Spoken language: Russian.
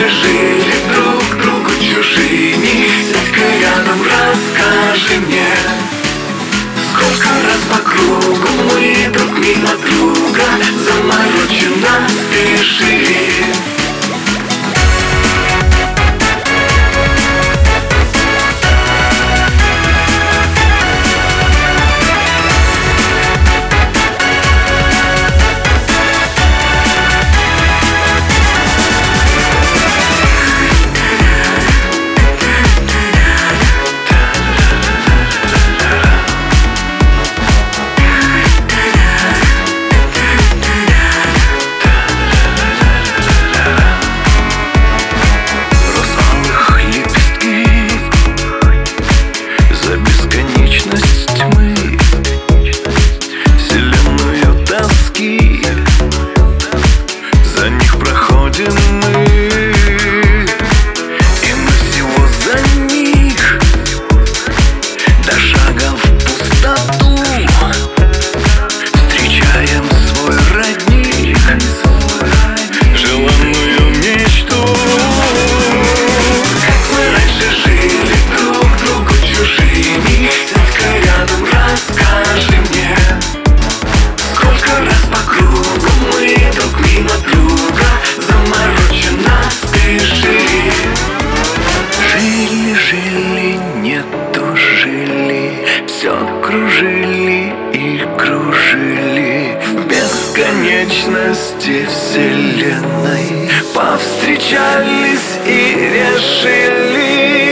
раньше жили друг другу чужими. Сядь-ка рядом, расскажи мне Сколько раз по кругу мы друг мимо друга Замороченно спешили. проходим мы. Жили, жили, не тужили, все кружили и кружили. В бесконечности вселенной Повстречались и решили.